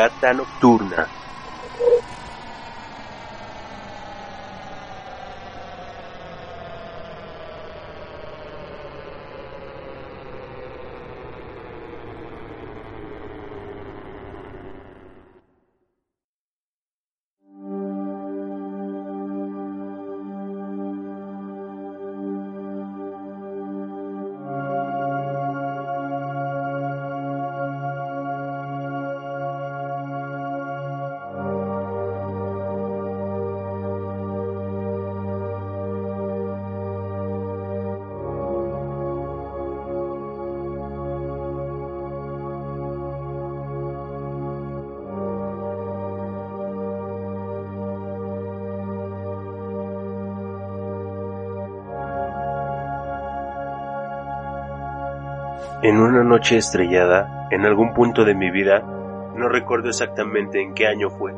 Fogata nocturna En una noche estrellada, en algún punto de mi vida, no recuerdo exactamente en qué año fue.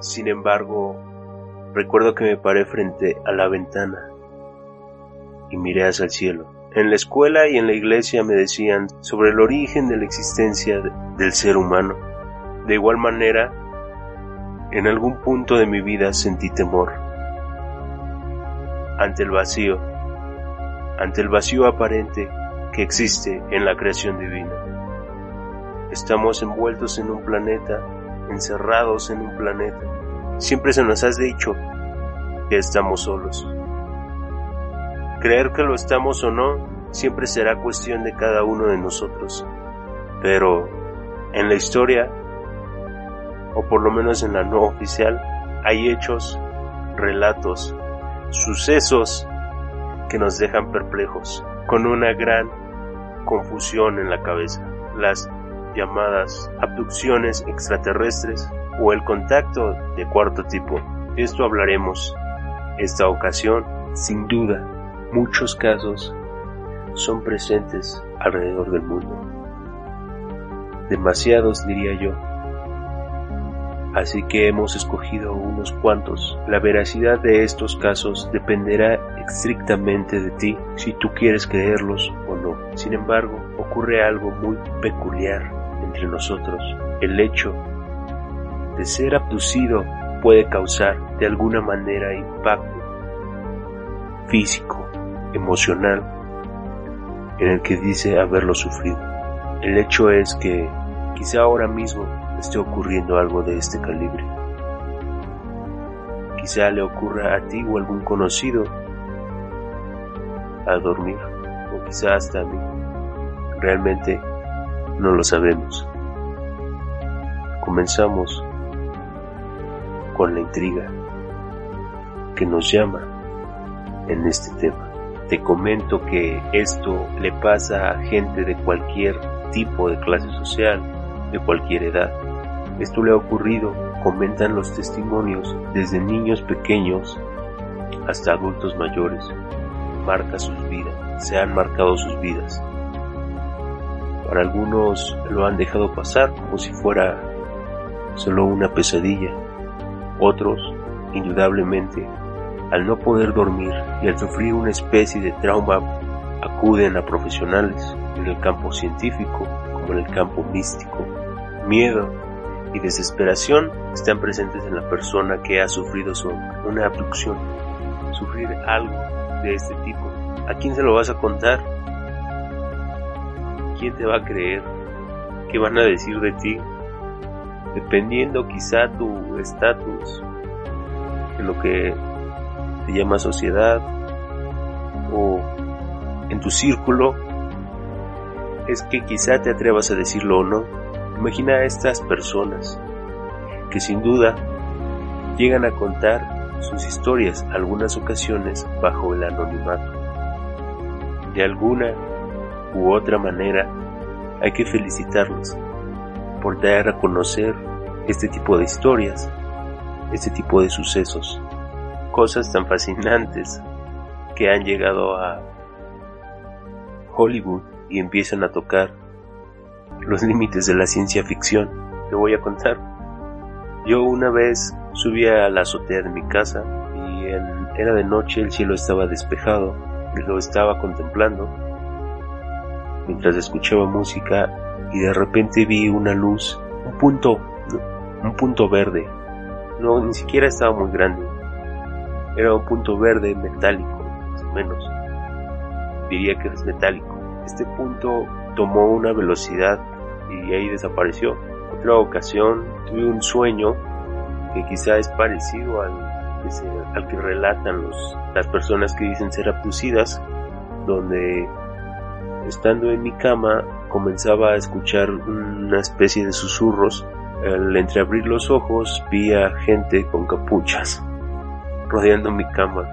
Sin embargo, recuerdo que me paré frente a la ventana y miré hacia el cielo. En la escuela y en la iglesia me decían sobre el origen de la existencia del ser humano. De igual manera, en algún punto de mi vida sentí temor ante el vacío, ante el vacío aparente existe en la creación divina. Estamos envueltos en un planeta, encerrados en un planeta. Siempre se nos ha dicho que estamos solos. Creer que lo estamos o no siempre será cuestión de cada uno de nosotros. Pero en la historia, o por lo menos en la no oficial, hay hechos, relatos, sucesos que nos dejan perplejos, con una gran confusión en la cabeza, las llamadas abducciones extraterrestres o el contacto de cuarto tipo. De esto hablaremos esta ocasión. Sin duda, muchos casos son presentes alrededor del mundo. Demasiados diría yo. Así que hemos escogido unos cuantos. La veracidad de estos casos dependerá estrictamente de ti si tú quieres creerlos o no. Sin embargo, ocurre algo muy peculiar entre nosotros. El hecho de ser abducido puede causar de alguna manera impacto físico, emocional, en el que dice haberlo sufrido. El hecho es que quizá ahora mismo esté ocurriendo algo de este calibre. Quizá le ocurra a ti o algún conocido a dormir, o quizá hasta a mí. Realmente no lo sabemos. Comenzamos con la intriga que nos llama en este tema. Te comento que esto le pasa a gente de cualquier tipo de clase social, de cualquier edad. Esto le ha ocurrido, comentan los testimonios, desde niños pequeños hasta adultos mayores. Marca sus vidas, se han marcado sus vidas. Para algunos lo han dejado pasar como si fuera solo una pesadilla. Otros, indudablemente, al no poder dormir y al sufrir una especie de trauma, acuden a profesionales en el campo científico como en el campo místico. Miedo y desesperación están presentes en la persona que ha sufrido una abducción. Sufrir algo de este tipo. ¿A quién se lo vas a contar? ¿Quién te va a creer? ¿Qué van a decir de ti? Dependiendo quizá tu estatus, en lo que se llama sociedad o en tu círculo, es que quizá te atrevas a decirlo o no. Imagina a estas personas que sin duda llegan a contar sus historias algunas ocasiones bajo el anonimato. De alguna u otra manera hay que felicitarlos por dar a conocer este tipo de historias, este tipo de sucesos, cosas tan fascinantes que han llegado a Hollywood y empiezan a tocar los límites de la ciencia ficción. Te voy a contar. Yo una vez subí a la azotea de mi casa y era de noche, el cielo estaba despejado y lo estaba contemplando mientras escuchaba música y de repente vi una luz, un punto, un punto verde. No, ni siquiera estaba muy grande. Era un punto verde metálico, más o menos. Diría que es metálico. Este punto tomó una velocidad y ahí desapareció. Otra ocasión tuve un sueño que quizá es parecido al que, al que relatan las personas que dicen ser abducidas, donde estando en mi cama comenzaba a escuchar una especie de susurros. Al entreabrir los ojos vi a gente con capuchas rodeando mi cama.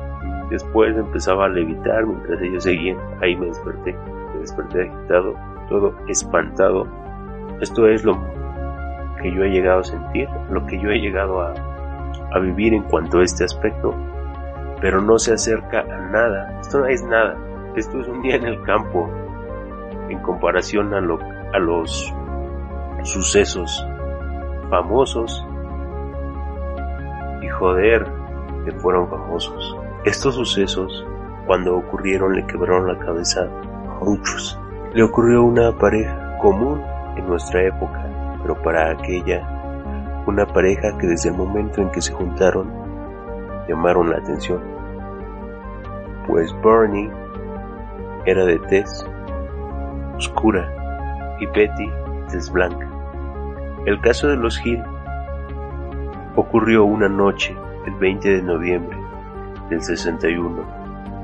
Después empezaba a levitar mientras ellos seguían. Ahí me desperté. Desperté agitado, todo espantado. Esto es lo que yo he llegado a sentir, lo que yo he llegado a, a vivir en cuanto a este aspecto. Pero no se acerca a nada. Esto no es nada. Esto es un día en el campo, en comparación a, lo, a los sucesos famosos y joder que fueron famosos. Estos sucesos, cuando ocurrieron, le quebraron la cabeza muchos. Le ocurrió una pareja común en nuestra época, pero para aquella, una pareja que desde el momento en que se juntaron, llamaron la atención. Pues Bernie era de tez oscura y Betty es blanca. El caso de los Hill ocurrió una noche, el 20 de noviembre del 61.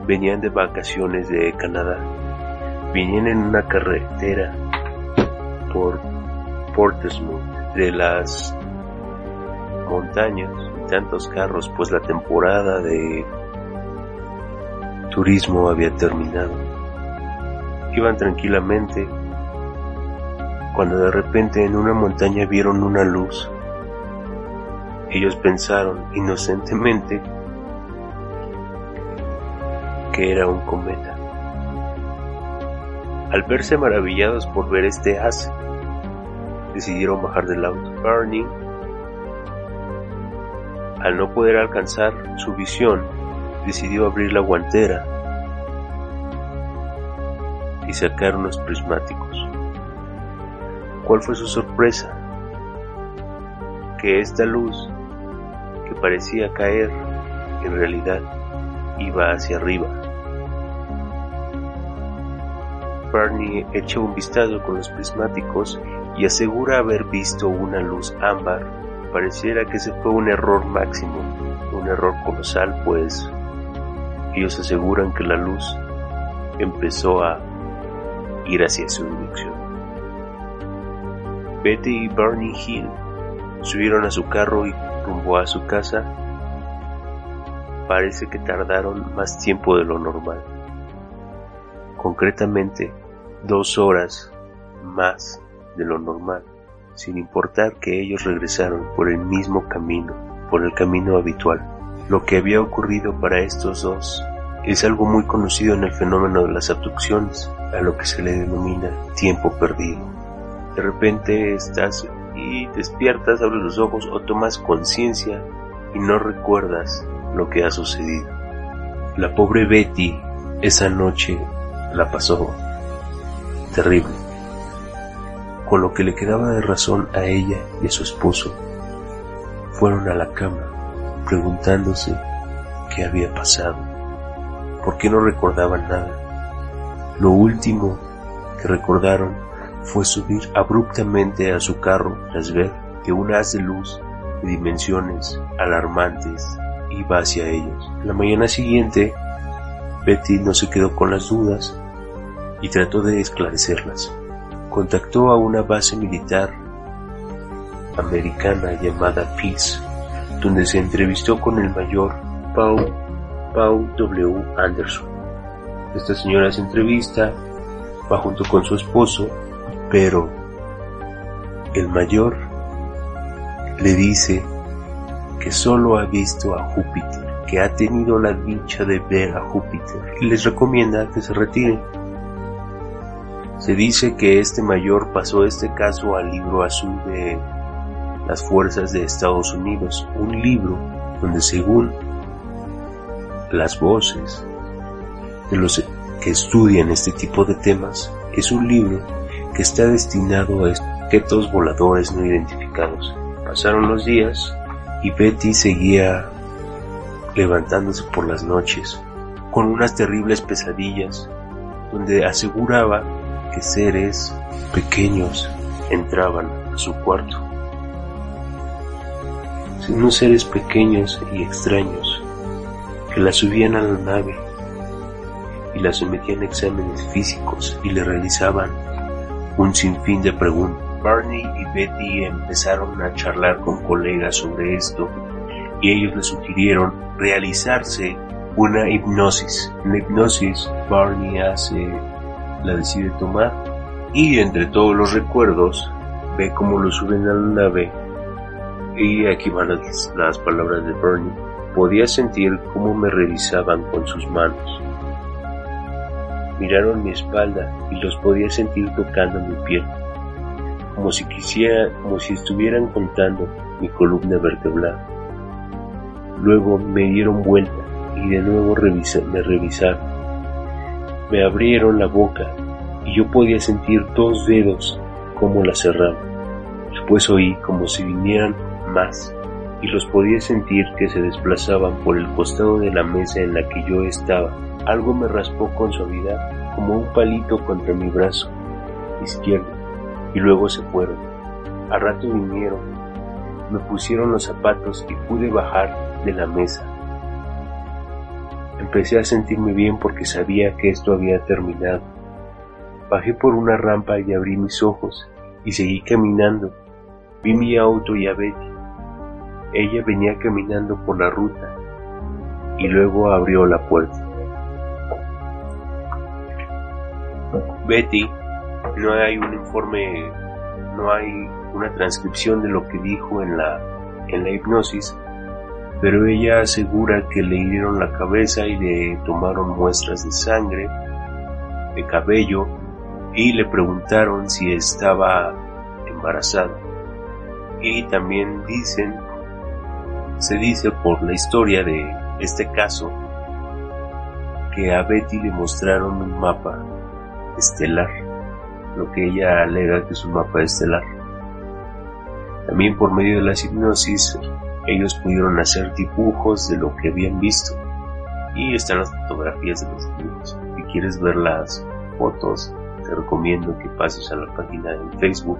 Venían de vacaciones de Canadá. Venían en una carretera por Portsmouth de las montañas tantos carros, pues la temporada de turismo había terminado. Iban tranquilamente cuando de repente en una montaña vieron una luz. Ellos pensaron inocentemente que era un cometa. Al verse maravillados por ver este haz, decidieron bajar del auto. Barney, al no poder alcanzar su visión, decidió abrir la guantera y sacar unos prismáticos. ¿Cuál fue su sorpresa? Que esta luz, que parecía caer, en realidad iba hacia arriba. Barney echa un vistazo con los prismáticos y asegura haber visto una luz ámbar. Pareciera que ese fue un error máximo, un error colosal, pues ellos aseguran que la luz empezó a ir hacia su dirección. Betty y Barney Hill subieron a su carro y rumbo a su casa. Parece que tardaron más tiempo de lo normal. Concretamente, dos horas más de lo normal, sin importar que ellos regresaron por el mismo camino, por el camino habitual. Lo que había ocurrido para estos dos es algo muy conocido en el fenómeno de las abducciones, a lo que se le denomina tiempo perdido. De repente estás y despiertas, abres los ojos o tomas conciencia y no recuerdas lo que ha sucedido. La pobre Betty esa noche la pasó terrible, con lo que le quedaba de razón a ella y a su esposo. Fueron a la cama preguntándose qué había pasado ¿Por qué no recordaban nada? Lo último que recordaron fue subir abruptamente a su carro tras ver que un haz de luz de dimensiones alarmantes iba hacia ellos. La mañana siguiente, Betty no se quedó con las dudas y trató de esclarecerlas. Contactó a una base militar americana llamada Peace, donde se entrevistó con el mayor Paul, Paul W. Anderson. Esta señora se entrevista, va junto con su esposo, pero el mayor le dice que solo ha visto a Júpiter, que ha tenido la dicha de ver a Júpiter y les recomienda que se retiren. Se dice que este mayor pasó este caso al libro azul de las fuerzas de Estados Unidos, un libro donde según las voces de los que estudian este tipo de temas, es un libro que está destinado a objetos voladores no identificados. Pasaron los días y Betty seguía levantándose por las noches con unas terribles pesadillas donde aseguraba que seres pequeños entraban a su cuarto. Unos seres pequeños y extraños que la subían a la nave y la sometían a exámenes físicos y le realizaban un sinfín de preguntas. Barney y Betty empezaron a charlar con colegas sobre esto y ellos le sugirieron realizarse una hipnosis. La hipnosis Barney hace, la decide tomar y entre todos los recuerdos ve cómo lo suben a la nave y aquí van las, palabras de Barney. Podía sentir cómo me revisaban con sus manos. Miraron mi espalda y los podía sentir tocando mi piel como si quisiera, como si estuvieran contando mi columna vertebral. Luego me dieron vuelta y de nuevo me revisaron. Me abrieron la boca y yo podía sentir dos dedos como la cerraban. Después oí como si vinieran más y los podía sentir que se desplazaban por el costado de la mesa en la que yo estaba. Algo me raspó con suavidad como un palito contra mi brazo izquierdo y luego se fueron. Al rato vinieron, me pusieron los zapatos y pude bajar de la mesa. Empecé a sentirme bien porque sabía que esto había terminado. Bajé por una rampa y abrí mis ojos y seguí caminando. Vi mi auto y a Betty. Ella venía caminando por la ruta y luego abrió la puerta. Betty no hay un informe, no hay una transcripción de lo que dijo en la, en la hipnosis, pero ella asegura que le hirieron la cabeza y le tomaron muestras de sangre, de cabello, y le preguntaron si estaba embarazada. Y también dicen, se dice por la historia de este caso, que a Betty le mostraron un mapa estelar lo que ella alega que es un mapa estelar. También por medio de la hipnosis ellos pudieron hacer dibujos de lo que habían visto y están las fotografías de los dibujos. Si quieres ver las fotos, te recomiendo que pases a la página de Facebook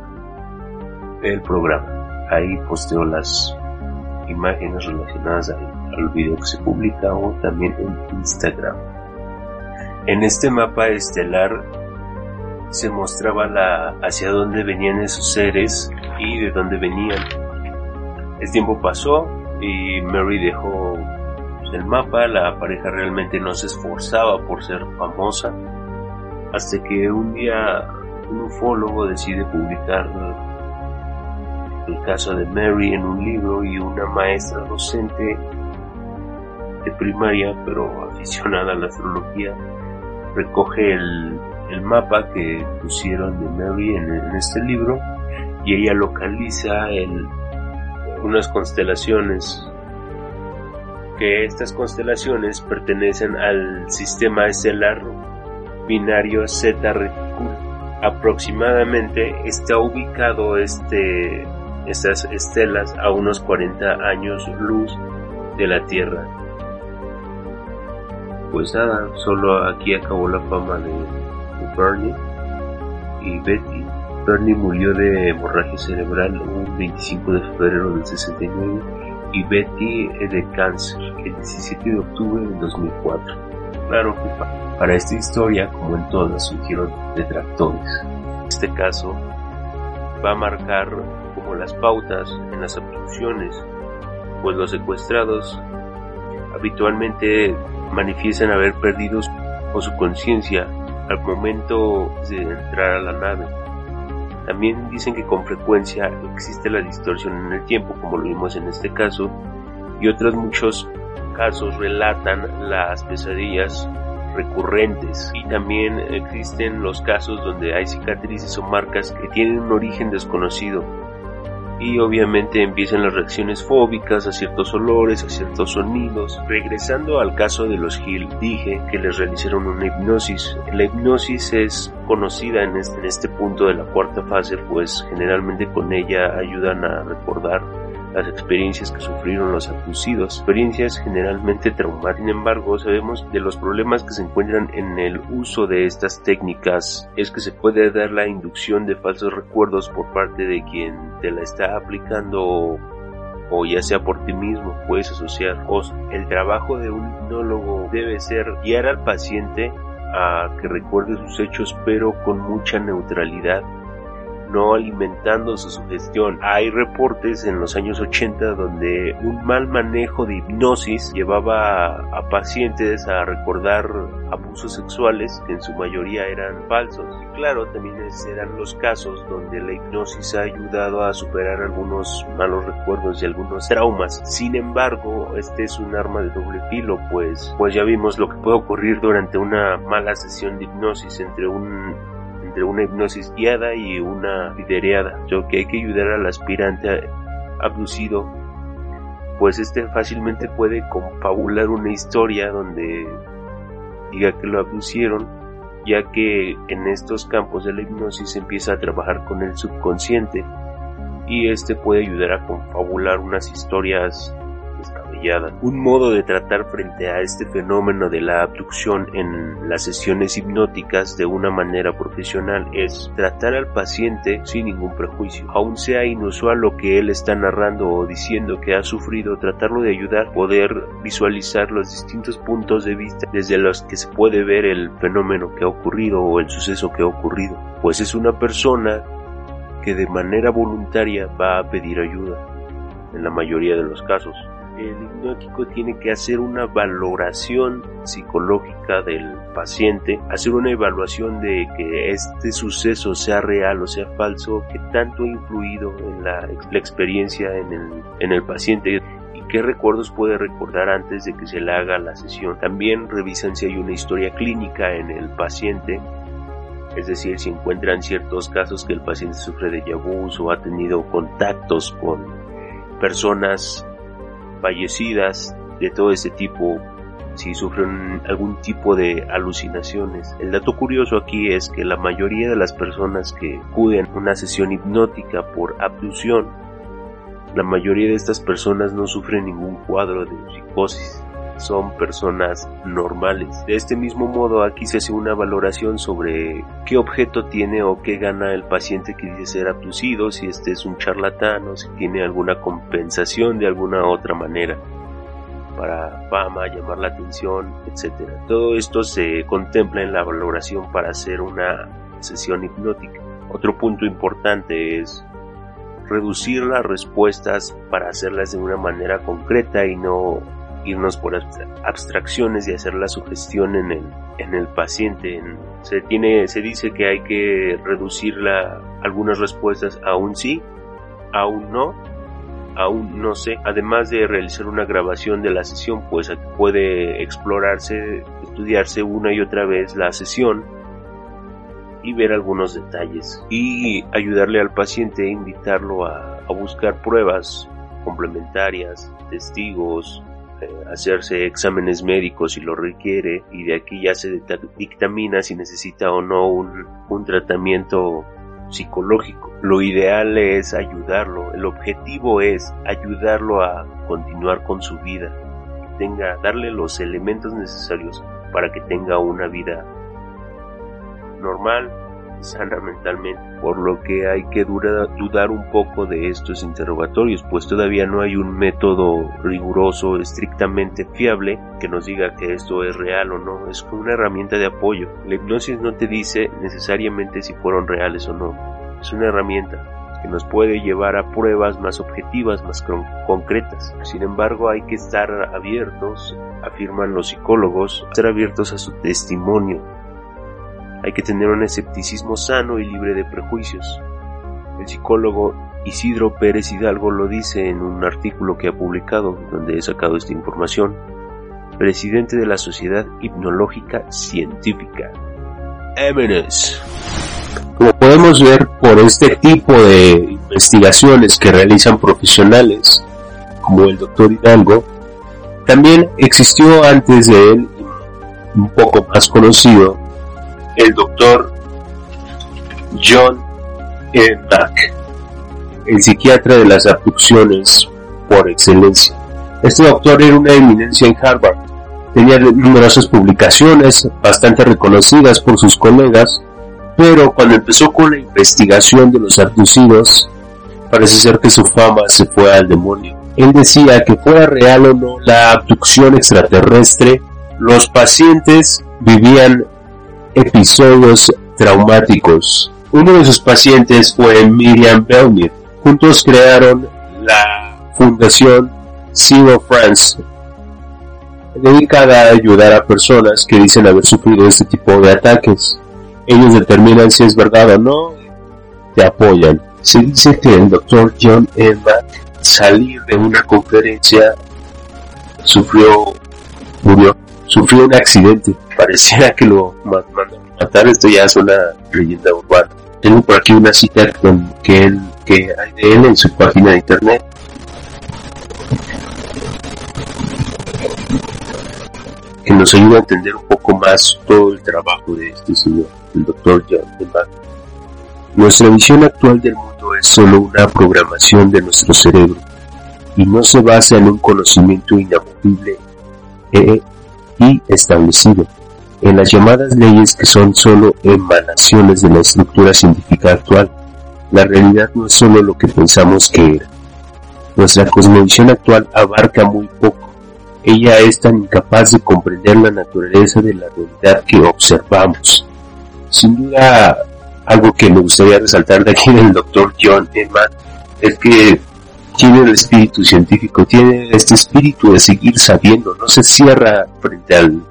del programa. Ahí posteo las imágenes relacionadas al, al video que se publica o también en Instagram. En este mapa estelar se mostraba la, hacia dónde venían esos seres y de dónde venían. El tiempo pasó y Mary dejó el mapa, la pareja realmente no se esforzaba por ser famosa, hasta que un día un ufólogo decide publicar el caso de Mary en un libro y una maestra docente de primaria, pero aficionada a la astrología, recoge el el mapa que pusieron de Mary en, este libro y ella localiza el, unas constelaciones que estas constelaciones pertenecen al sistema estelar binario Z Reticuli. Aproximadamente está ubicado este, estas estelas a unos 40 años luz de la Tierra. Pues nada, solo aquí acabó la fama de, Bernie y Betty. Bernie murió de hemorragia cerebral un 25 de febrero del 69 y Betty de cáncer el 17 de octubre del 2004. Claro que para esta historia, como en todas, surgieron detractores. Este caso va a marcar como las pautas en las abducciones, pues los secuestrados habitualmente manifiestan haber perdido o su conciencia al momento de entrar a la nave. También dicen que con frecuencia existe la distorsión en el tiempo, como lo vimos en este caso, y otros muchos casos relatan las pesadillas recurrentes. Y también existen los casos donde hay cicatrices o marcas que tienen un origen desconocido y obviamente empiezan las reacciones fóbicas a ciertos olores, a ciertos sonidos. Regresando al caso de los Hill, dije que les realizaron una hipnosis. La hipnosis es conocida en este, en este punto de la cuarta fase, pues generalmente con ella ayudan a recordar las experiencias que sufrieron los abducidos, experiencias generalmente traumáticas. Sin embargo, sabemos de los problemas que se encuentran en el uso de estas técnicas es que se puede dar la inducción de falsos recuerdos por parte de quien te la está aplicando o ya sea por ti mismo, puedes asociar cosas. El trabajo de un hipnólogo debe ser guiar al paciente a que recuerde sus hechos pero con mucha neutralidad no alimentando su sugestión. Hay reportes en los años 80 donde un mal manejo de hipnosis llevaba a, pacientes a recordar abusos sexuales que en su mayoría eran falsos. Y claro, también eran los casos donde la hipnosis ha ayudado a superar algunos malos recuerdos y algunos traumas. Sin embargo, este es un arma de doble filo, pues, pues ya vimos lo que puede ocurrir durante una mala sesión de hipnosis entre un entre una hipnosis guiada y una lidereada, yo que hay que ayudar al aspirante abducido, pues este fácilmente puede confabular una historia donde diga que lo abducieron, ya que en estos campos de la hipnosis empieza a trabajar con el subconsciente y este puede ayudar a confabular unas historias un modo de tratar frente a este fenómeno de la abducción en las sesiones hipnóticas de una manera profesional es tratar al paciente sin ningún prejuicio. Aun sea inusual lo que él está narrando o diciendo que ha sufrido, tratarlo de ayudar, poder visualizar los distintos puntos de vista desde los que se puede ver el fenómeno que ha ocurrido o el suceso que ha ocurrido. Pues es una persona que de manera voluntaria va a pedir ayuda en la mayoría de los casos el hipnótico tiene que hacer una valoración psicológica del paciente, hacer una evaluación de que este suceso sea real o sea falso, que tanto ha influido en la, experiencia en el, en el paciente y qué recuerdos puede recordar antes de que se le haga la sesión. También revisan si hay una historia clínica en el paciente es decir, si encuentran ciertos casos que el paciente sufre de yabús o ha tenido contactos con personas fallecidas de todo este tipo si sufren algún tipo de alucinaciones. El dato curioso aquí es que la mayoría de las personas que acuden a una sesión hipnótica por abducción, la mayoría de estas personas no sufren ningún cuadro de psicosis son personas normales. De este mismo modo, aquí se hace una valoración sobre qué objeto tiene o qué gana el paciente que dice ser abducido, si este es un charlatán o si tiene alguna compensación de alguna otra manera para fama, llamar la atención, etc. Todo esto se contempla en la valoración para hacer una sesión hipnótica. Otro punto importante es reducir las respuestas para hacerlas de una manera concreta y no irnos por abstracciones y hacer la sugestión en el, en el paciente. Se, tiene, se dice que hay que reducir la, algunas respuestas a un sí, a un no, a un no sé. Además de realizar una grabación de la sesión, pues puede explorarse, estudiarse una y otra vez la sesión y ver algunos detalles y ayudarle al paciente, invitarlo a, a buscar pruebas complementarias, testigos, hacerse exámenes médicos si lo requiere y de aquí ya se dictamina si necesita o no un, un tratamiento psicológico. Lo ideal es ayudarlo, el objetivo es ayudarlo a continuar con su vida, tenga, darle los elementos necesarios para que tenga una vida normal, sana mentalmente, por lo que hay que dudar un poco de estos interrogatorios, pues todavía no hay un método riguroso, estrictamente fiable, que nos diga que esto es real o no, es una herramienta de apoyo. La hipnosis no te dice necesariamente si fueron reales o no, es una herramienta que nos puede llevar a pruebas más objetivas, más concretas. Sin embargo, hay que estar abiertos, afirman los psicólogos, estar abiertos a su testimonio. Hay que tener un escepticismo sano y libre de prejuicios. El psicólogo Isidro Pérez Hidalgo lo dice en un artículo que ha publicado donde he sacado esta información. Presidente de la Sociedad Hipnológica Científica. Eminence. Como podemos ver por este tipo de investigaciones que realizan profesionales como el doctor Hidalgo, también existió antes de él, un poco más conocido, el doctor John E. Mack, el psiquiatra de las abducciones por excelencia. Este doctor era una eminencia en Harvard. Tenía numerosas publicaciones, bastante reconocidas por sus colegas, pero cuando empezó con la investigación de los abducidos, parece ser que su fama se fue al demonio. Él decía que fuera real o no la abducción extraterrestre, los pacientes vivían episodios traumáticos. Uno de sus pacientes fue Miriam Belmir. Juntos crearon la Fundación Zero France, dedicada a ayudar a personas que dicen haber sufrido este tipo de ataques. Ellos determinan si es verdad o no, te apoyan. Se dice que el doctor John Emma salir de una conferencia sufrió, murió, sufrió un accidente. Pareciera que lo mandaron matar, esto ya es una leyenda urbana. Tengo por aquí una cita con que, él, que hay de él en su página de internet. que nos ayuda a entender un poco más todo el trabajo de este señor el doctor John DeMar. Nuestra visión actual del mundo es solo una programación de nuestro cerebro y no se basa en un conocimiento inamovible e, y establecido, en las llamadas leyes que son solo emanaciones de la estructura científica actual. La realidad no es solo lo que pensamos que era. Nuestra cosmovisión actual abarca muy poco. Ella es tan incapaz de comprender la naturaleza de la realidad que observamos sin duda algo que me gustaría resaltar de aquí del doctor John Emma es que tiene el espíritu científico, tiene este espíritu de seguir sabiendo, no se cierra frente al,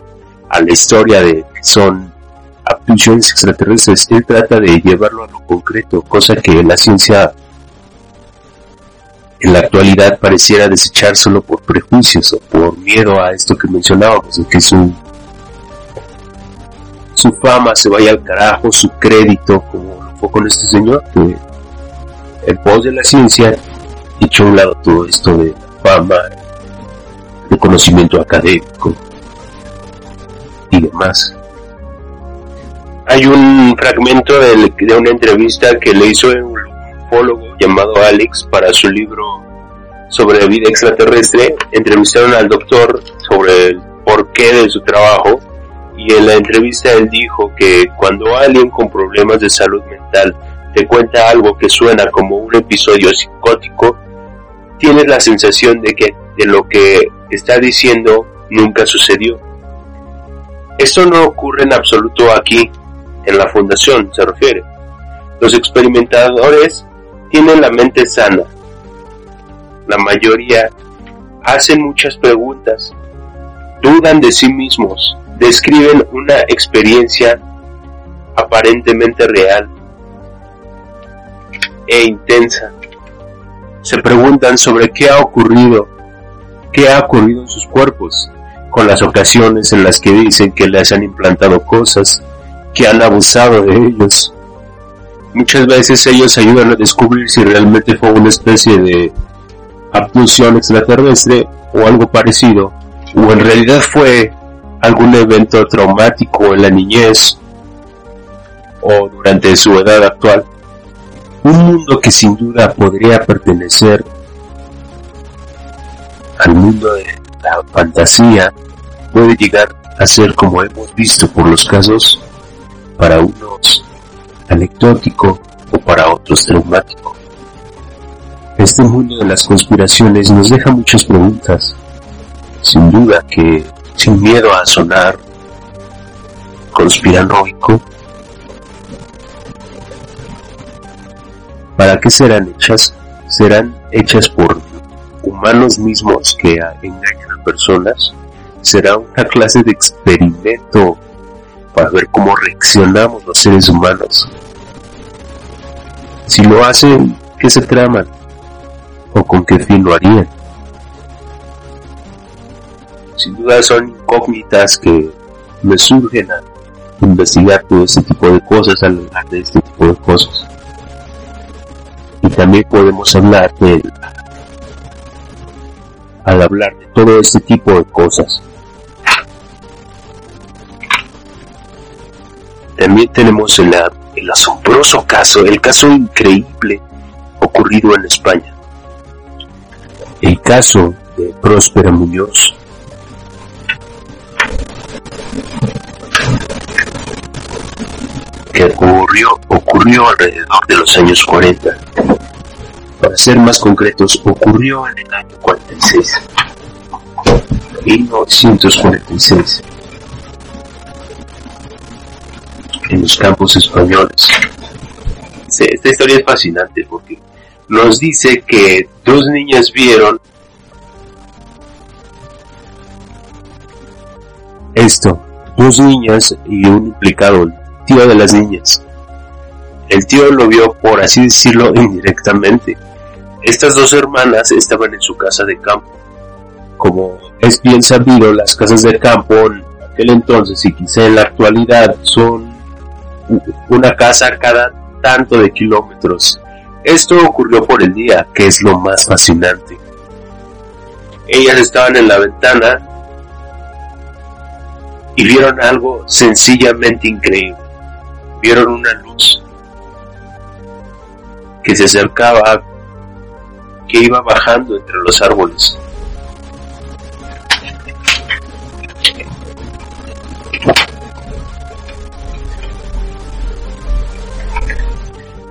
a la historia de son abducciones extraterrestres, él trata de llevarlo a lo concreto, cosa que la ciencia en la actualidad pareciera desechar solo por prejuicios o por miedo a esto que mencionábamos, que es un su fama se vaya al carajo, su crédito, como lo fue con este señor, que en pos de la ciencia echó a un lado todo esto de fama, de conocimiento académico y demás. Hay un fragmento de, una entrevista que le hizo un ufólogo llamado Alex para su libro sobre vida extraterrestre. Entrevistaron al doctor sobre el porqué de su trabajo y en la entrevista él dijo que cuando alguien con problemas de salud mental te cuenta algo que suena como un episodio psicótico, tienes la sensación de que de lo que está diciendo nunca sucedió. Esto no ocurre en absoluto aquí, en la fundación se refiere. Los experimentadores tienen la mente sana. La mayoría hacen muchas preguntas, dudan de sí mismos, describen una experiencia aparentemente real e intensa. Se preguntan sobre qué ha ocurrido, qué ha ocurrido en sus cuerpos, con las ocasiones en las que dicen que les han implantado cosas, que han abusado de ellos. Muchas veces ellos ayudan a descubrir si realmente fue una especie de abducción extraterrestre o algo parecido, o en realidad fue algún evento traumático en la niñez o durante su edad actual. Un mundo que sin duda podría pertenecer al mundo de la fantasía puede llegar a ser como hemos visto por los casos para unos anecdótico o para otros traumático. Este mundo de las conspiraciones nos deja muchas preguntas. Sin duda que sin miedo a sonar conspiranoico, ¿Para qué serán hechas? Serán hechas por humanos mismos que engañan a personas. Será una clase de experimento para ver cómo reaccionamos los seres humanos. Si lo hacen, ¿qué se traman? ¿O con qué fin lo harían? Sin duda son incógnitas que me surgen a investigar todo este tipo de cosas, al hablar de este tipo de cosas. Y también podemos hablar de al hablar de todo este tipo de cosas. También tenemos el, el asombroso caso, el caso increíble ocurrido en España. El caso de Próspera Muñoz. Ocurrió, ocurrió alrededor de los años 40. Para ser más concretos, ocurrió en el año 46. 1946. En los campos españoles. Esta historia es fascinante porque nos dice que dos niñas vieron esto, dos niñas y un implicado, tío de las niñas. El tío lo vio, por así decirlo, indirectamente. Estas dos hermanas estaban en su casa de campo. Como es bien sabido, las casas de campo en aquel entonces y quizá en la actualidad son una casa cada tanto de kilómetros. Esto ocurrió por el día, que es lo más fascinante. Ellas estaban en la ventana y vieron algo sencillamente increíble. Vieron una luz que se acercaba, que iba bajando entre los árboles.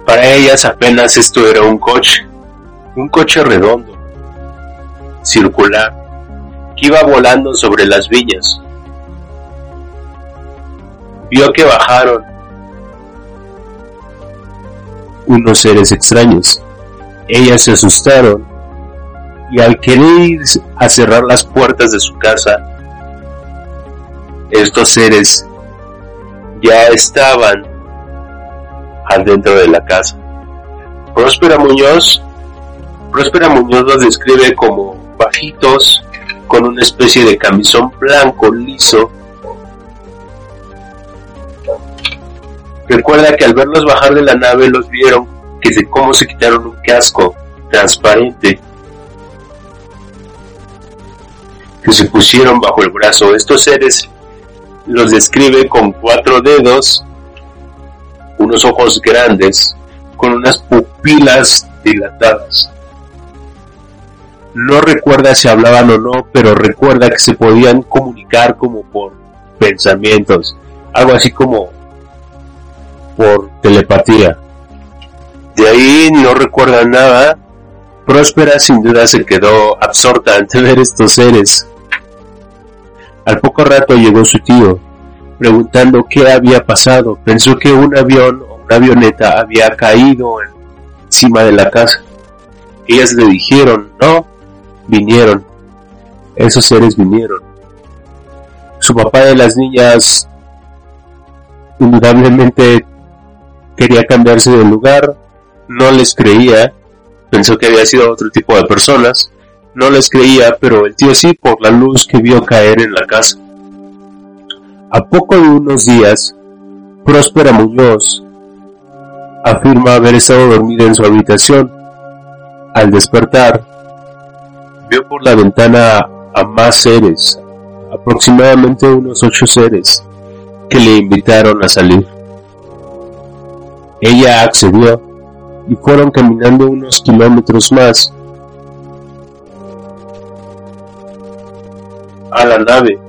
Para ellas apenas esto era un coche, un coche redondo, circular, que iba volando sobre las viñas vio que bajaron unos seres extraños. Ellas se asustaron y al querer ir a cerrar las puertas de su casa, estos seres ya estaban adentro de la casa. Próspera Muñoz, Próspera Muñoz los describe como bajitos, con una especie de camisón blanco liso Recuerda que al verlos bajar de la nave los vieron que se cómo se quitaron un casco transparente que se pusieron bajo el brazo. Estos seres los describe con cuatro dedos, unos ojos grandes, con unas pupilas dilatadas. No recuerda si hablaban o no, pero recuerda que se podían comunicar como por pensamientos, algo así como por telepatía. De ahí no recuerda nada. Próspera sin duda se quedó absorta ante ver estos seres. Al poco rato llegó su tío, preguntando qué había pasado. Pensó que un avión o una avioneta había caído encima de la casa. Ellas le dijeron, no, vinieron. Esos seres vinieron. Su papá de las niñas indudablemente quería cambiarse de lugar, no les creía, pensó que había sido otro tipo de personas, no les creía, pero el tío sí por la luz que vio caer en la casa. A poco de unos días, Próspera Muñoz afirma haber estado dormida en su habitación. Al despertar, vio por la ventana a más seres, aproximadamente unos ocho seres, que le invitaron a salir. Ella accedió y fueron caminando unos kilómetros más a la nave.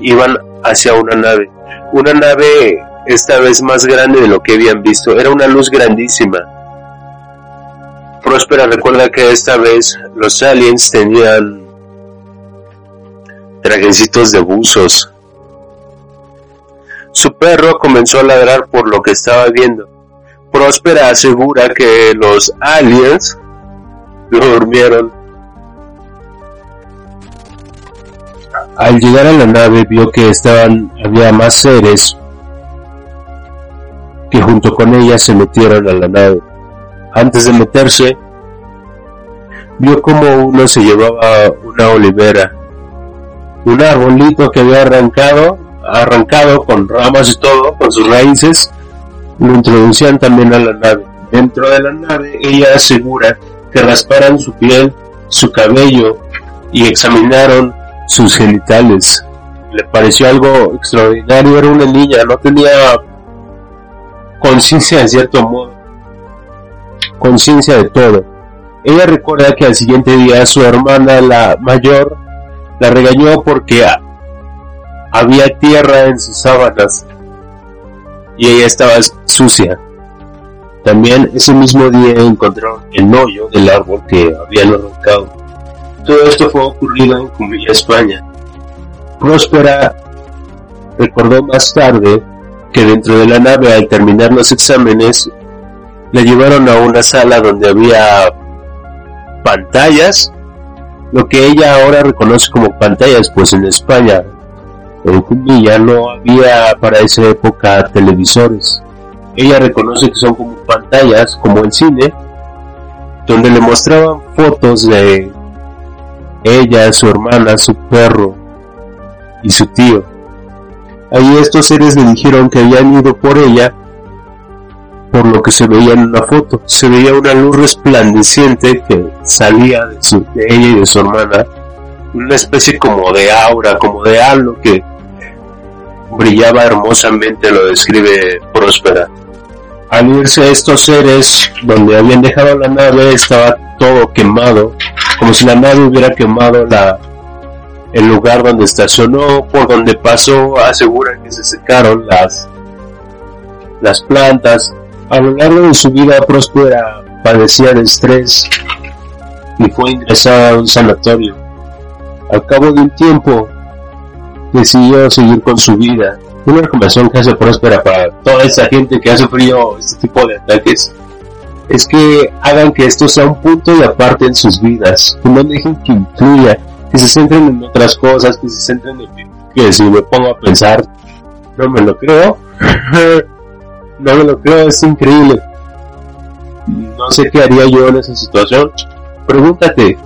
Iban hacia una nave. Una nave esta vez más grande de lo que habían visto. Era una luz grandísima. Próspera recuerda que esta vez los aliens tenían trajecitos de buzos su perro comenzó a ladrar por lo que estaba viendo. Próspera asegura que los aliens lo durmieron. Al llegar a la nave vio que estaban había más seres que junto con ella se metieron a la nave. Antes de meterse, vio como uno se llevaba una olivera, un arbolito que había arrancado, arrancado con ramas y todo, con sus raíces, lo introducían también a la nave. Dentro de la nave, ella asegura que rasparan su piel, su cabello y examinaron sus genitales. Le pareció algo extraordinario, era una niña, no tenía conciencia en cierto modo, conciencia de todo. Ella recuerda que al siguiente día su hermana, la mayor, la regañó porque había tierra en sus sábanas y ella estaba sucia. También ese mismo día encontraron el hoyo del árbol que habían arrancado. Todo esto fue ocurrido en Cumbilla, España. Próspera recordó más tarde que dentro de la nave al terminar los exámenes la llevaron a una sala donde había pantallas, lo que ella ahora reconoce como pantallas, pues en España, en Cumbilla, no había para esa época televisores. Ella reconoce que son como pantallas, como el cine, donde le mostraban fotos de ella, su hermana, su perro y su tío. Ahí estos seres le dijeron que habían ido por ella, por lo que se veía en una foto. Se veía una luz resplandeciente que salía de, de ella y de su hermana, una especie como de aura, como de halo que brillaba hermosamente, lo describe Próspera. Al irse estos seres, donde habían dejado la nave, estaba todo quemado, como si la nave hubiera quemado el lugar donde estacionó, por donde pasó, aseguran que se secaron las, las plantas. A lo largo de su vida próspera padecía de estrés y fue ingresada a un sanatorio. Al cabo de un tiempo decidió seguir con su vida. Una recomendación que hace próspera para toda esa gente que ha sufrido este tipo de ataques es que hagan que esto sea un punto de aparte en sus vidas, que no dejen que influya, que se centren en otras cosas, que se centren en que si me pongo a pensar, no me lo creo, no me lo creo, es increíble. No sé qué haría yo en esa situación. Pregúntate,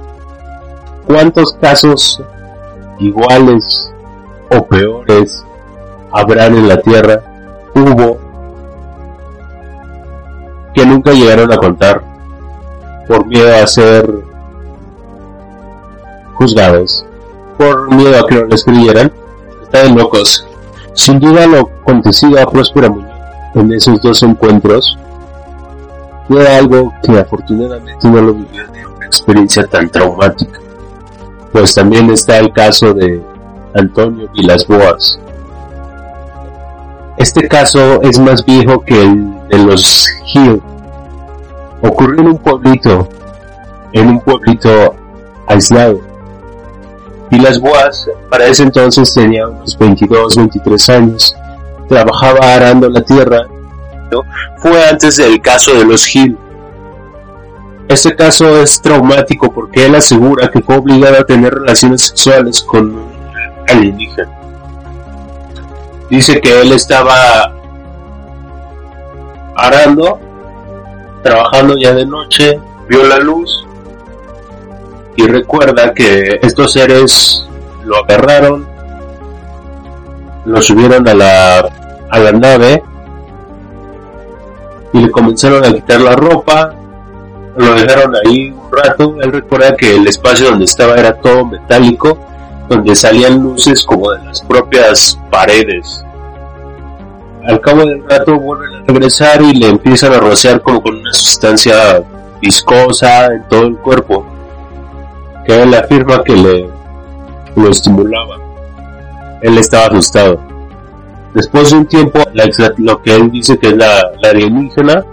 ¿cuántos casos iguales o peores habrán en la Tierra? Hubo que nunca llegaron a contar por miedo a ser juzgados, por miedo a que no les creyeran, están locos. Sin duda lo acontecido a Próspera en esos dos encuentros fue algo que afortunadamente no lo vivió de una experiencia tan traumática. Pues también está el caso de Antonio Vilas Boas. Este caso es más viejo que el de los Hill. Ocurrió en un pueblito, en un pueblito aislado. Vilas Boas para ese entonces tenía unos 22, 23 años. Trabajaba arando la tierra. Fue antes del caso de los Hill. Este caso es traumático porque él asegura que fue obligado a tener relaciones sexuales con alienígena. Dice que él estaba arando, trabajando ya de noche, vio la luz y recuerda que estos seres lo agarraron, lo subieron a la, a la nave y le comenzaron a quitar la ropa, lo dejaron ahí un rato, él recuerda que el espacio donde estaba era todo metálico, donde salían luces como de las propias paredes. Al cabo del rato vuelven a regresar y le empiezan a rociar como con una sustancia viscosa en todo el cuerpo, que él afirma que le lo estimulaba. Él estaba asustado. Después de un tiempo, lo que él dice que es la alienígena,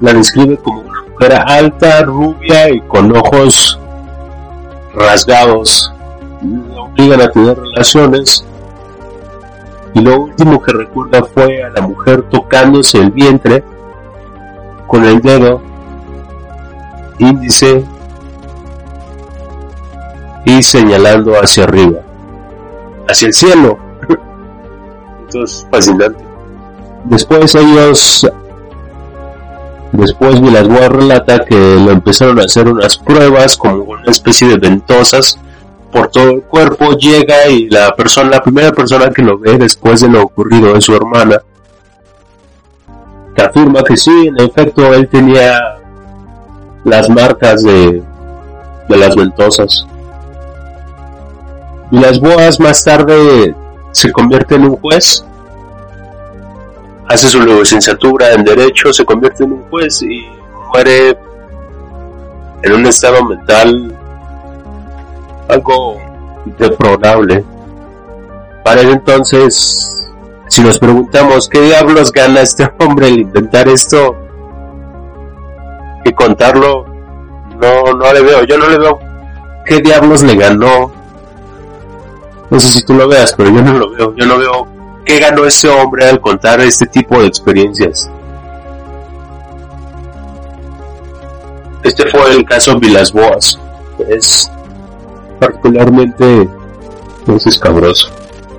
la describe como una mujer alta, rubia y con ojos rasgados. Obligan a tener relaciones. Y lo último que recuerda fue a la mujer tocándose el vientre con el dedo índice y señalando hacia arriba, hacia el cielo. Esto es fascinante. Después ellos, después Villasboa relata que lo empezaron a hacer unas pruebas como una especie de ventosas por todo el cuerpo, llega y la persona, la primera persona que lo ve después de lo ocurrido es su hermana, que afirma que sí, en efecto, él tenía las marcas de, de las ventosas. Y las boas más tarde se convierte en un juez, hace su licenciatura en Derecho, se convierte en un juez y muere en un estado mental algo deplorable. Para entonces, si nos preguntamos qué diablos gana este hombre al inventar esto, que contarlo, no, no le veo, yo no le veo qué diablos le ganó no sé si tú lo veas, pero yo no lo veo. Yo no veo qué ganó ese hombre al contar este tipo de experiencias. Este fue el caso Vilas Boas. Es particularmente es escabroso.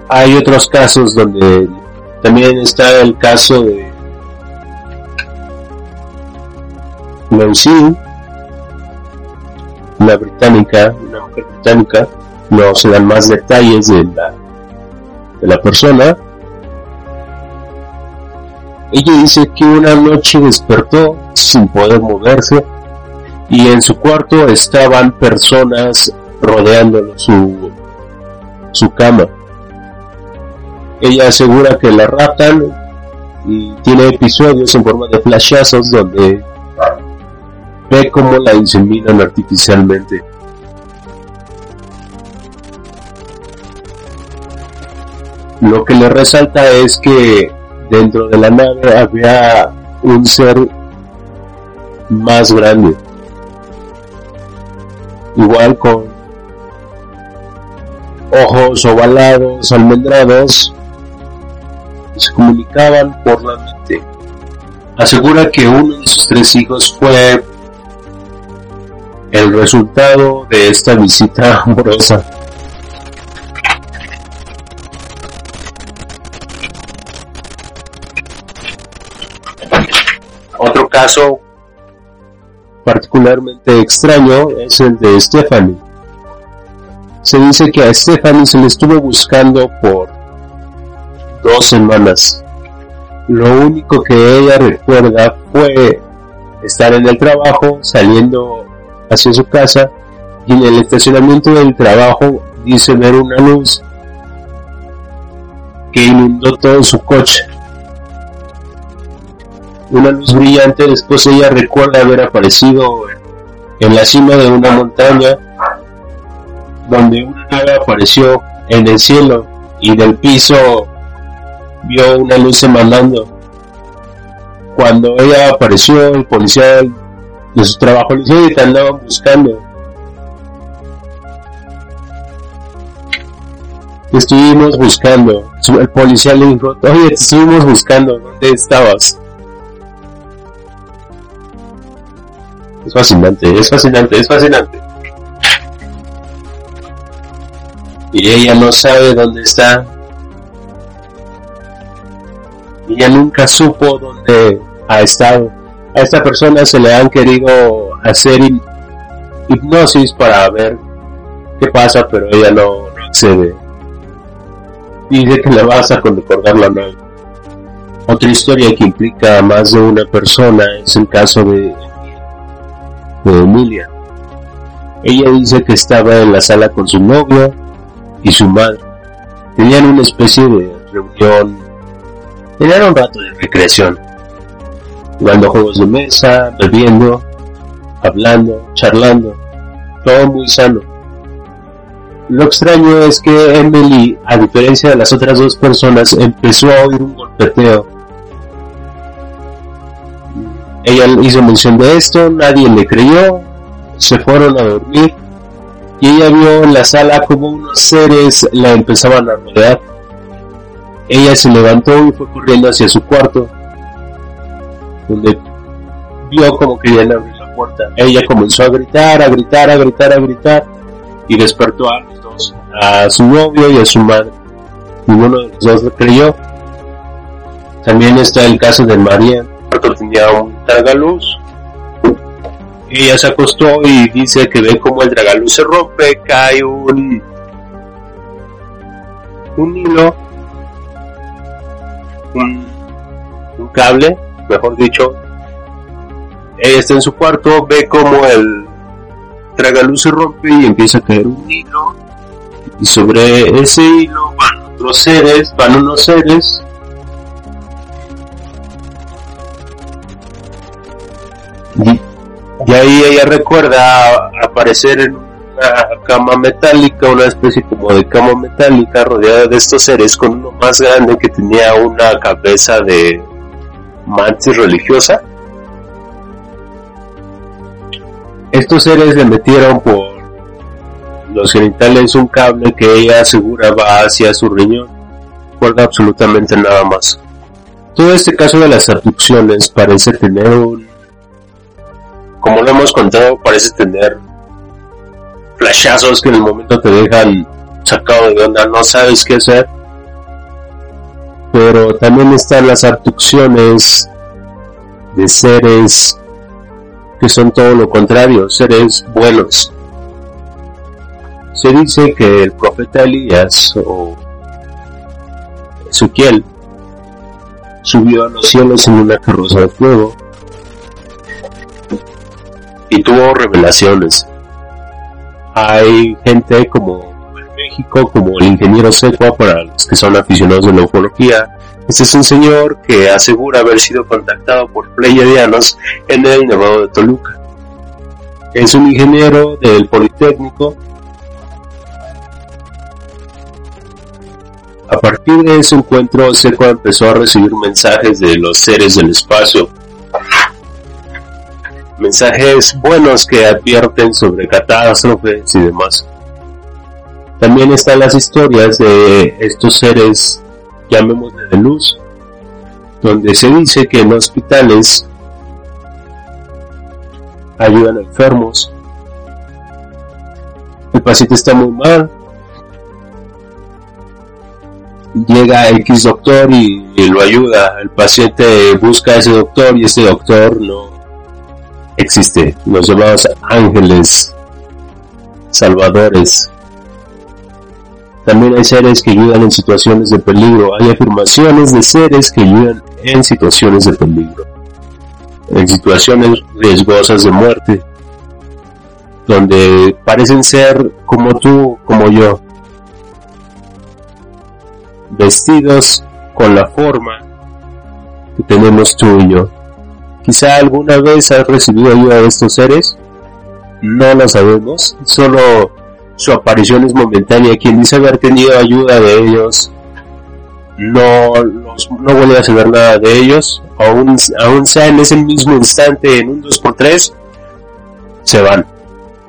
Hay otros casos donde también está el caso de Nancy, una británica, una mujer británica, no se dan más detalles de la, de la persona. Ella dice que una noche despertó sin poder moverse y en su cuarto estaban personas rodeándolo su, su cama. Ella asegura que la raptan y tiene episodios en forma de flashazos donde ve cómo la inseminan artificialmente. Lo que le resalta es que dentro de la nave había un ser más grande. Igual con ojos ovalados, almendrados, se comunicaban por la mente. Asegura que uno de sus tres hijos fue el resultado de esta visita amorosa. Otro caso particularmente extraño es el de Stephanie. Se dice que a Stephanie se le estuvo buscando por dos semanas. Lo único que ella recuerda fue estar en el trabajo, saliendo hacia su casa y en el estacionamiento del trabajo dice ver una luz que inundó todo su coche una luz brillante, después ella recuerda haber aparecido en la cima de una montaña donde una nave apareció en el cielo y del piso vio una luz emanando. Cuando ella apareció, el policía de su trabajo le andaban buscando. Te estuvimos buscando. El policía le dijo, oye, te estuvimos buscando, ¿dónde estabas? Es fascinante, es fascinante, es fascinante. Y ella no sabe dónde está. Ella nunca supo dónde ha estado. A esta persona se le han querido hacer hipnosis para ver qué pasa, pero ella no, no accede. Dice que le vas a recordar la nueva. Otra historia que implica a más de una persona es el caso de de Emilia. Ella dice que estaba en la sala con su novio y su madre. Tenían una especie de reunión. Tenían un rato de recreación. Jugando juegos de mesa, bebiendo, hablando, charlando. Todo muy sano. Lo extraño es que Emily, a diferencia de las otras dos personas, empezó a oír un golpeteo ella hizo mención de esto, nadie le creyó, se fueron a dormir y ella vio en la sala como unos seres la empezaban a rodear. Ella se levantó y fue corriendo hacia su cuarto, donde vio como querían abrir la puerta. Ella comenzó a gritar, a gritar, a gritar, a gritar y despertó a los dos, a su novio y a su madre. Ninguno de los dos lo creyó. También está el caso de María. Tenía un tragaluz. Ella se acostó y dice que ve como el tragaluz se rompe, cae un un hilo, un, un cable, mejor dicho. Ella está en su cuarto, ve como el tragaluz se rompe y empieza a caer un hilo. Y sobre ese hilo van otros seres, van unos seres. Y, y ahí ella recuerda aparecer en una cama metálica, una especie como de cama metálica rodeada de estos seres con uno más grande que tenía una cabeza de mantis religiosa. Estos seres le metieron por los genitales un cable que ella asegura va hacia su riñón. Recuerda absolutamente nada más. Todo este caso de las abducciones parece tener un... Como lo hemos contado, parece tener flashazos que en el momento te dejan sacado de onda, no sabes qué hacer. Pero también están las abducciones de seres que son todo lo contrario, seres buenos. Se dice que el profeta Elías o Ezequiel subió a los cielos en una carroza de fuego y tuvo revelaciones hay gente como en México, como el ingeniero Secua, para los que son aficionados de la ufología. Este es un señor que asegura haber sido contactado por pleiadianos en el Nevado de Toluca. Es un ingeniero del Politécnico. A partir de ese encuentro, Secua empezó a recibir mensajes de los seres del espacio mensajes buenos que advierten sobre catástrofes y demás. También están las historias de estos seres, llamémosle de luz, donde se dice que en hospitales ayudan a enfermos. El paciente está muy mal. Llega X doctor y, y lo ayuda. El paciente busca a ese doctor y ese doctor no, existe, los llamados ángeles salvadores. También hay seres que ayudan en situaciones de peligro. Hay afirmaciones de seres que ayudan en situaciones de peligro. En situaciones riesgosas de muerte. Donde parecen ser como tú, como yo. Vestidos con la forma que tenemos tú y yo. Quizá alguna vez has recibido ayuda de estos seres, no lo sabemos, solo su aparición es momentánea. Quien dice haber tenido ayuda de ellos, no, no vuelve a saber nada de ellos, aún, aún sea en ese mismo instante, en un 2x3, se van.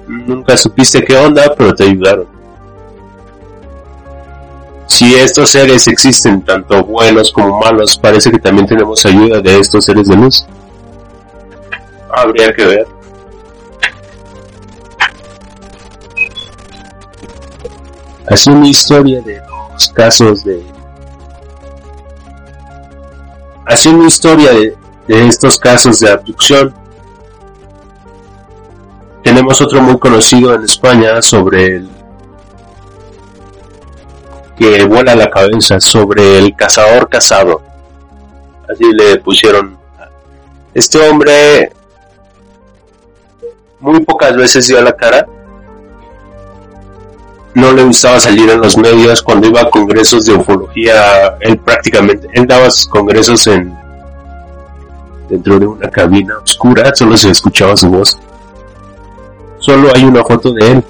Nunca supiste qué onda, pero te ayudaron. Si estos seres existen, tanto buenos como malos, parece que también tenemos ayuda de estos seres de luz habría que ver. Así una historia de los casos de... Así una historia de, de estos casos de abducción. Tenemos otro muy conocido en España sobre el que vuela la cabeza sobre el cazador casado. Así le pusieron. Este hombre muy pocas veces dio la cara. No le gustaba salir en los medios cuando iba a congresos de ufología. Él prácticamente, él daba sus congresos en dentro de una cabina oscura, solo se escuchaba su voz. Solo hay una foto de él.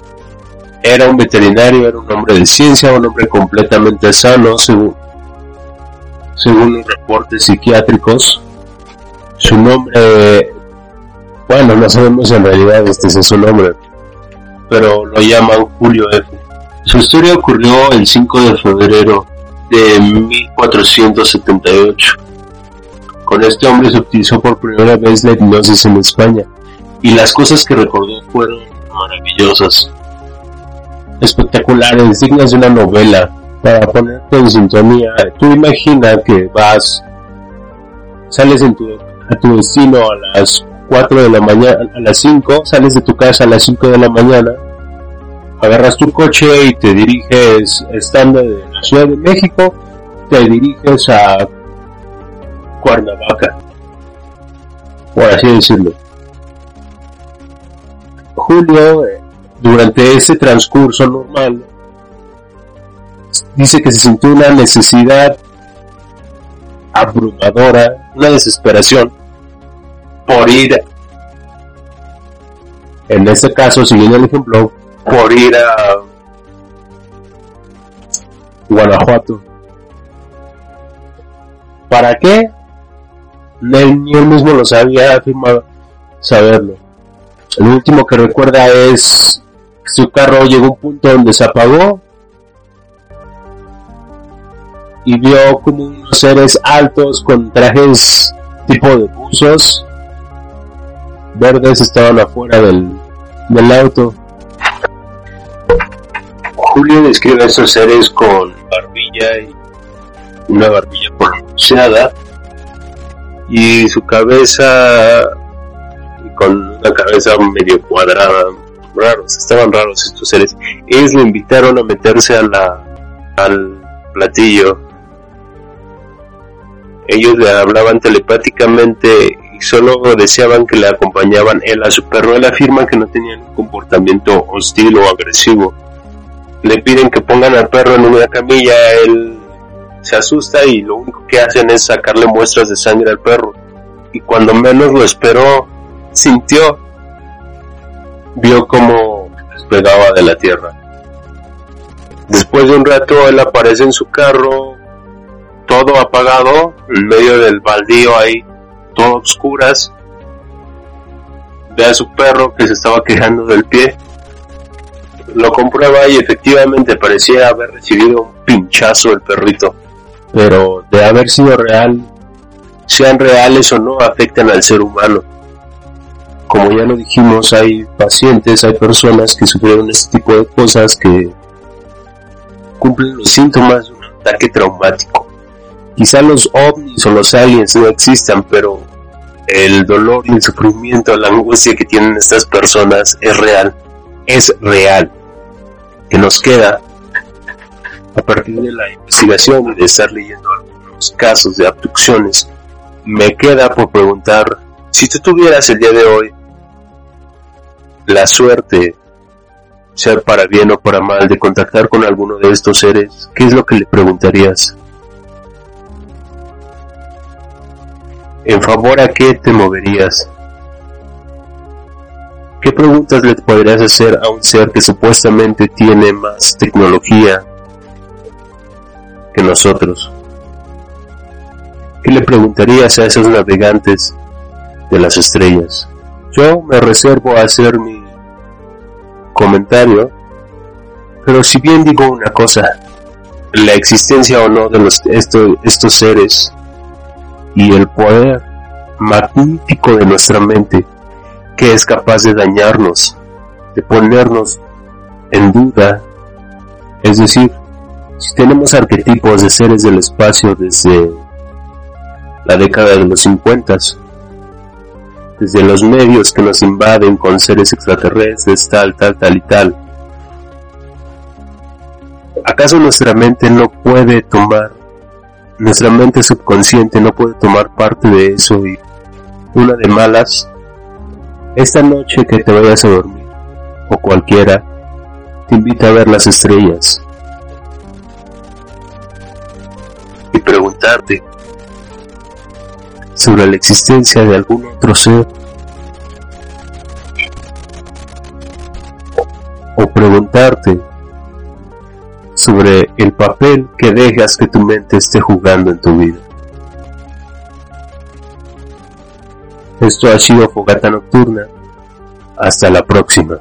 Era un veterinario, era un hombre de ciencia, un hombre completamente sano, según, según reportes psiquiátricos. Su nombre bueno, no sabemos en realidad este es su nombre, pero lo llaman Julio F. Su historia ocurrió el 5 de febrero de 1478 con este hombre se utilizó por primera vez la hipnosis en España y las cosas que recordó fueron maravillosas, espectaculares, dignas de una novela. Para ponerte en sintonía, tú imagina que vas, sales en tu, a tu destino a las 4 de la mañana, a las 5, sales de tu casa a las 5 de la mañana, agarras tu coche y te diriges, estando de la Ciudad de México, te diriges a Cuernavaca, por así decirlo. Julio, eh, durante ese transcurso normal, dice que se sintió una necesidad abrumadora, una desesperación por ir, en este caso, siguiendo el ejemplo, por ir a Guanajuato. ¿Para qué? Ni él mismo lo sabía, afirmado saberlo. El último que recuerda es que su carro llegó a un punto donde se apagó y vio como unos seres altos con trajes tipo de buzos verdes estaban afuera del, del auto. Julio describe a esos seres con barbilla y una barbilla pronunciada y su cabeza con una cabeza medio cuadrada. Raros estaban raros estos seres. Ellos le invitaron a meterse a al platillo. Ellos le hablaban telepáticamente y solo deseaban que le acompañaban él a su perro. Él afirma que no tenían un comportamiento hostil o agresivo. Le piden que pongan al perro en una camilla, él se asusta y lo único que hacen es sacarle muestras de sangre al perro. Y cuando menos lo esperó, sintió, vio cómo despegaba de la tierra. Después de un rato él aparece en su carro, todo apagado, en medio del baldío ahí, todo oscuras. Ve a su perro que se estaba quejando del pie. Lo comprueba y efectivamente parecía haber recibido un pinchazo el perrito. Pero de haber sido real, sean reales o no, afectan al ser humano. Como ya lo dijimos, hay pacientes, hay personas que sufrieron este tipo de cosas que cumplen los síntomas de un ataque traumático. Quizá los ovnis o los aliens no existan, pero el dolor y el sufrimiento, la angustia que tienen estas personas es real, es real. Que nos queda, a partir de la investigación y de estar leyendo algunos casos de abducciones, me queda por preguntar, si tú tuvieras el día de hoy la suerte, sea para bien o para mal, de contactar con alguno de estos seres, ¿qué es lo que le preguntarías? ¿En favor a qué te moverías? ¿Qué preguntas le podrías hacer a un ser que supuestamente tiene más tecnología que nosotros? ¿Qué le preguntarías a esos navegantes de las estrellas? Yo me reservo a hacer mi comentario, pero si bien digo una cosa, la existencia o no de los, estos seres y el poder magnífico de nuestra mente que es capaz de dañarnos, de ponernos en duda. Es decir, si tenemos arquetipos de seres del espacio desde la década de los 50, desde los medios que nos invaden con seres extraterrestres, tal, tal, tal y tal, ¿acaso nuestra mente no puede tomar nuestra mente subconsciente no puede tomar parte de eso y una de malas, esta noche que te vayas a dormir, o cualquiera, te invita a ver las estrellas y preguntarte sobre la existencia de algún otro ser o preguntarte sobre el papel que dejas que tu mente esté jugando en tu vida. Esto ha sido Fogata Nocturna. Hasta la próxima.